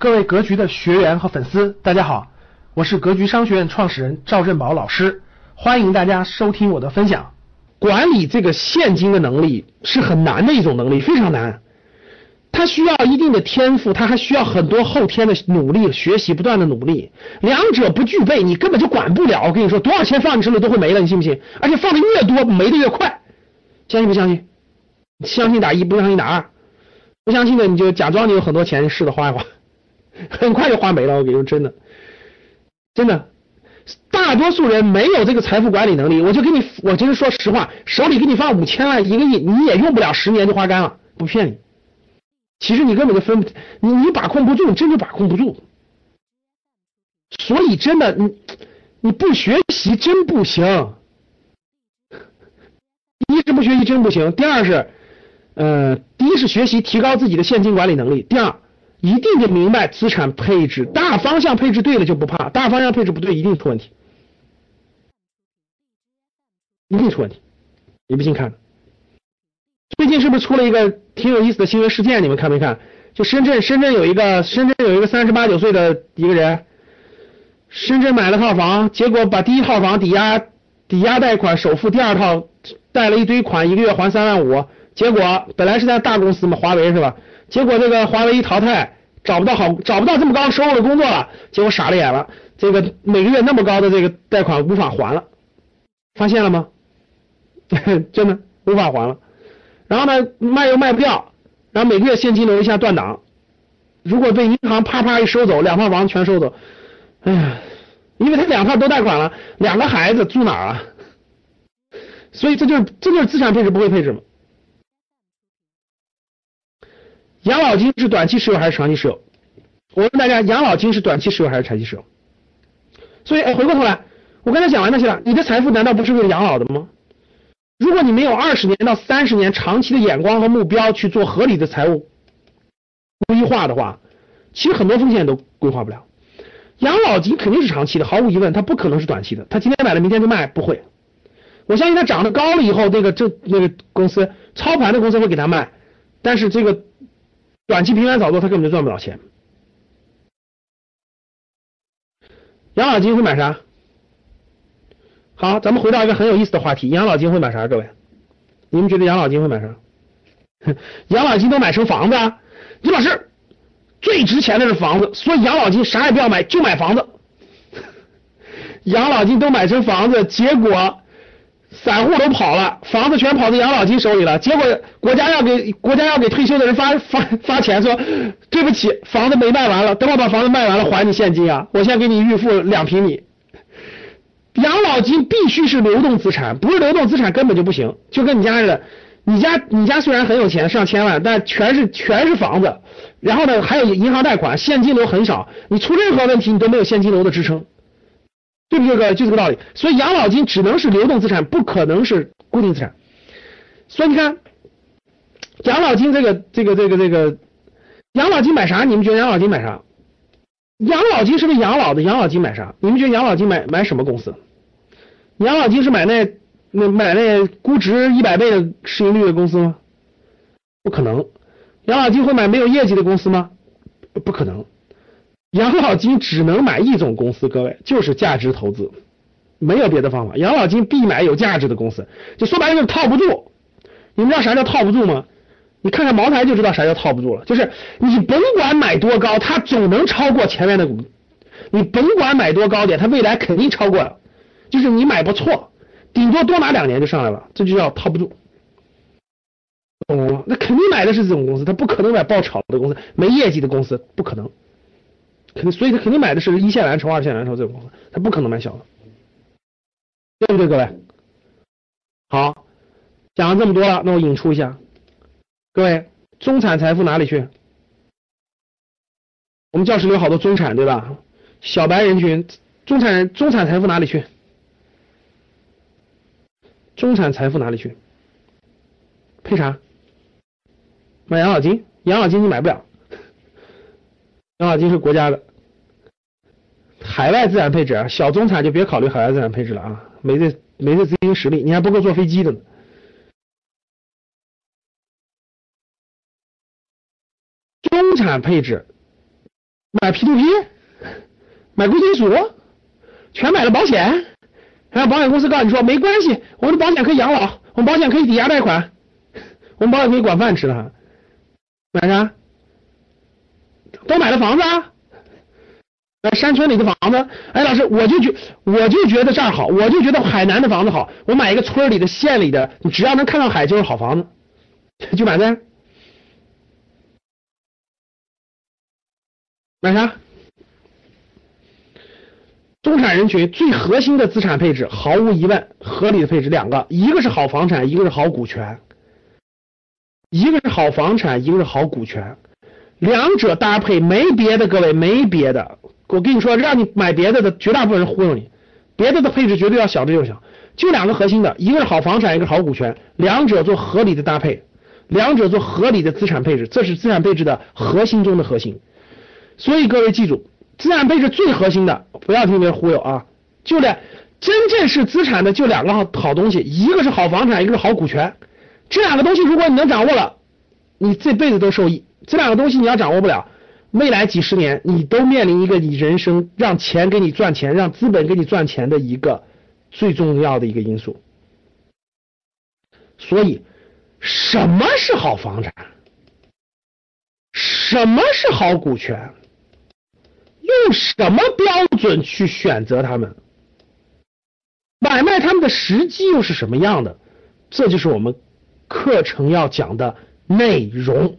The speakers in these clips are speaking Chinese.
各位格局的学员和粉丝，大家好，我是格局商学院创始人赵振宝老师，欢迎大家收听我的分享。管理这个现金的能力是很难的一种能力，非常难。它需要一定的天赋，它还需要很多后天的努力、学习、不断的努力。两者不具备，你根本就管不了。我跟你说，多少钱放你手里都会没了，你信不信？而且放的越多，没的越快。相信不相信？相信打一，不相信打二。不相信的你就假装你有很多钱，试着花一花，很快就花没了。我跟你说，真的，真的，大多数人没有这个财富管理能力。我就跟你，我就是说实话，手里给你放五千万、一个亿，你也用不了十年就花干了，不骗你。其实你根本就分不，你你把控不住，你真就把控不住。所以真的，你你不学习真不行。一是不学习真不行，第二是，呃，第一是学习提高自己的现金管理能力，第二一定得明白资产配置大方向配置对了就不怕，大方向配置不对一定出问题，一定出问题。你不信看。最近是不是出了一个挺有意思的新闻事件？你们看没看？就深圳，深圳有一个深圳有一个三十八九岁的一个人，深圳买了套房，结果把第一套房抵押抵押贷款首付，第二套贷了一堆款，一个月还三万五，结果本来是在大公司嘛，华为是吧？结果这个华为一淘汰，找不到好找不到这么高收入的工作了，结果傻了眼了，这个每个月那么高的这个贷款无法还了，发现了吗？真的无法还了。然后呢，卖又卖不掉，然后每个月现金流一下断档，如果被银行啪啪一收走，两套房全收走，哎呀，因为他两套都贷款了，两个孩子住哪儿啊？所以这就是这就是资产配置不会配置嘛？养老金是短期持有还是长期持有？我问大家，养老金是短期持有还是长期持有？所以，哎，回过头来，我刚才讲完那些了，你的财富难道不是为了养老的吗？如果你没有二十年到三十年长期的眼光和目标去做合理的财务规划的话，其实很多风险都规划不了。养老金肯定是长期的，毫无疑问，它不可能是短期的。他今天买了，明天就卖，不会。我相信它涨得高了以后，那个这那个公司操盘的公司会给他卖，但是这个短期频繁炒作，他根本就赚不了钱。养老金会买啥？好，咱们回到一个很有意思的话题，养老金会买啥？各位，你们觉得养老金会买啥？养老金都买成房子啊？李老师，最值钱的是房子，所以养老金啥也不要买，就买房子。养老金都买成房子，结果散户都跑了，房子全跑到养老金手里了。结果国家要给国家要给退休的人发发发钱，说对不起，房子没卖完了，等我把房子卖完了还你现金啊，我先给你预付两平米。养老金必须是流动资产，不是流动资产根本就不行。就跟你家似的，你家你家虽然很有钱，上千万，但全是全是房子，然后呢还有银行贷款，现金流很少，你出任何问题你都没有现金流的支撑，对不对？哥，就这个道理。所以养老金只能是流动资产，不可能是固定资产。所以你看，养老金这个这个这个这个，养老金买啥？你们觉得养老金买啥？养老金是不是养老的？养老金买啥？你们觉得养老金买买什么公司？养老金是买那那买那估值一百倍的市盈率的公司吗？不可能。养老金会买没有业绩的公司吗？不可能。养老金只能买一种公司，各位就是价值投资，没有别的方法。养老金必买有价值的公司，就说白了就是套不住。你们知道啥叫套不住吗？你看看茅台就知道啥叫套不住了，就是你甭管买多高，它总能超过前面的股。你甭管买多高点，它未来肯定超过。就是你买不错，顶多多拿两年就上来了，这就叫套不住。懂了吗？那肯定买的是这种公司，他不可能买爆炒的公司，没业绩的公司不可能。肯，所以他肯定买的是一线蓝筹、二线蓝筹这种公司，他不可能买小的，对不对，各位？好，讲了这么多了，那我引出一下。各位，中产财富哪里去？我们教室里有好多中产，对吧？小白人群，中产人，中产财富哪里去？中产财富哪里去？配啥？买养老金？养老金你买不了，养老金是国家的。海外资产配置，小中产就别考虑海外资产配置了啊，没这没这资金实力，你还不够坐飞机的呢。中产配置，买 P to P，买贵金属，全买了保险。然后保险公司告诉你说没关系，我们的保险可以养老，我们保险可以抵押贷款，我们保险可以管饭吃的。买啥？都买了房子啊？哎，山村里的房子，哎，老师，我就觉我就觉得这儿好，我就觉得海南的房子好，我买一个村里的、县里的，你只要能看到海就是好房子，就买呗。买啥？中产人群最核心的资产配置，毫无疑问，合理的配置两个，一个是好房产，一个是好股权，一个是好房产，一个是好股权，两者搭配没别的，各位没别的。我跟你说，让你买别的的绝大部分人忽悠你，别的的配置绝对要小，的就行，就两个核心的，一个是好房产，一个是好股权，两者做合理的搭配，两者做合理的资产配置，这是资产配置的核心中的核心。所以各位记住，资产配置最核心的，不要听别人忽悠啊，就两，真正是资产的就两个好好东西，一个是好房产，一个是好股权，这两个东西如果你能掌握了，你这辈子都受益。这两个东西你要掌握不了。未来几十年，你都面临一个你人生让钱给你赚钱，让资本给你赚钱的一个最重要的一个因素。所以，什么是好房产？什么是好股权？用什么标准去选择他们？买卖他们的时机又是什么样的？这就是我们课程要讲的内容。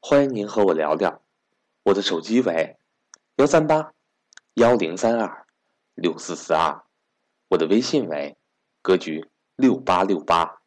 欢迎您和我聊聊。我的手机为幺三八幺零三二六四四二，我的微信为格局六八六八。